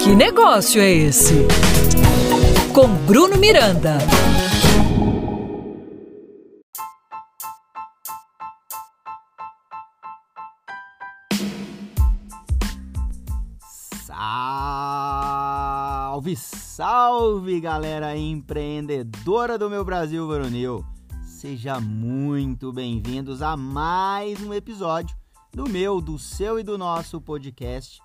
Que negócio é esse? Com Bruno Miranda. Salve, salve galera empreendedora do meu Brasil varonil. Seja muito bem-vindos a mais um episódio do meu, do seu e do nosso podcast.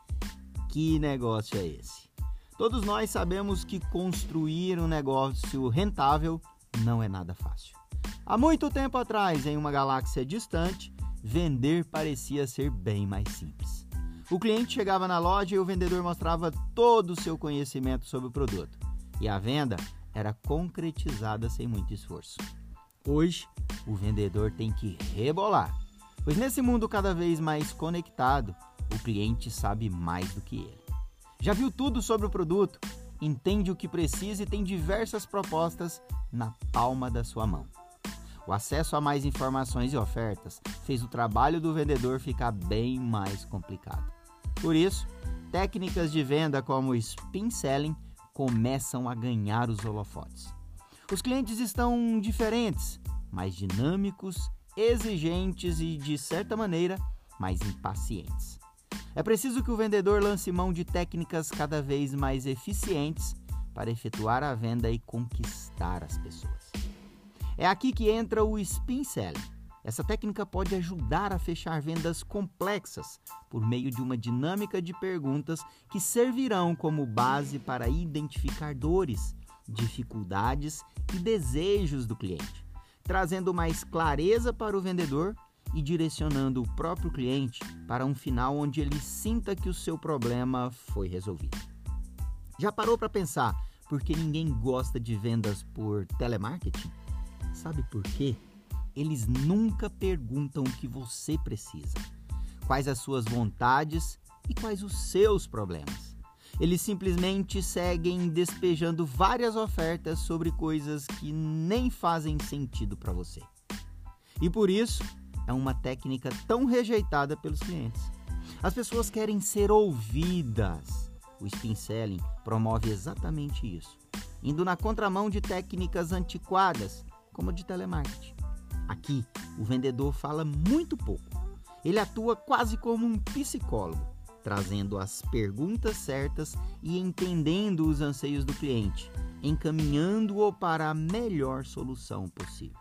Que negócio é esse? Todos nós sabemos que construir um negócio rentável não é nada fácil. Há muito tempo atrás, em uma galáxia distante, vender parecia ser bem mais simples. O cliente chegava na loja e o vendedor mostrava todo o seu conhecimento sobre o produto. E a venda era concretizada sem muito esforço. Hoje, o vendedor tem que rebolar, pois nesse mundo cada vez mais conectado, o cliente sabe mais do que ele. Já viu tudo sobre o produto, entende o que precisa e tem diversas propostas na palma da sua mão. O acesso a mais informações e ofertas fez o trabalho do vendedor ficar bem mais complicado. Por isso, técnicas de venda como spin selling começam a ganhar os holofotes. Os clientes estão diferentes, mais dinâmicos, exigentes e, de certa maneira, mais impacientes. É preciso que o vendedor lance mão de técnicas cada vez mais eficientes para efetuar a venda e conquistar as pessoas. É aqui que entra o spin selling essa técnica pode ajudar a fechar vendas complexas por meio de uma dinâmica de perguntas que servirão como base para identificar dores, dificuldades e desejos do cliente, trazendo mais clareza para o vendedor e direcionando o próprio cliente para um final onde ele sinta que o seu problema foi resolvido. Já parou para pensar por que ninguém gosta de vendas por telemarketing? Sabe por quê? eles nunca perguntam o que você precisa, quais as suas vontades e quais os seus problemas. Eles simplesmente seguem despejando várias ofertas sobre coisas que nem fazem sentido para você. E por isso, é uma técnica tão rejeitada pelos clientes. As pessoas querem ser ouvidas. O spin selling promove exatamente isso, indo na contramão de técnicas antiquadas, como a de telemarketing. Aqui, o vendedor fala muito pouco. Ele atua quase como um psicólogo, trazendo as perguntas certas e entendendo os anseios do cliente, encaminhando-o para a melhor solução possível.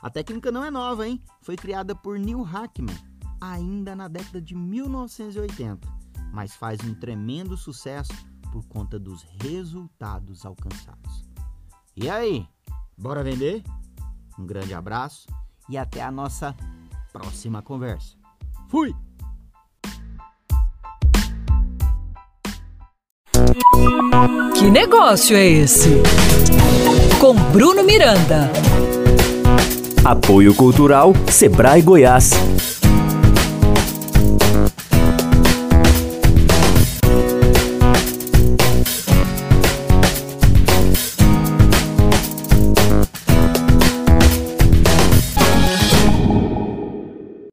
A técnica não é nova, hein? Foi criada por Neil Hackman ainda na década de 1980, mas faz um tremendo sucesso por conta dos resultados alcançados. E aí, bora vender? Um grande abraço e até a nossa próxima conversa. Fui! Que negócio é esse? Com Bruno Miranda. Apoio Cultural Sebrae Goiás.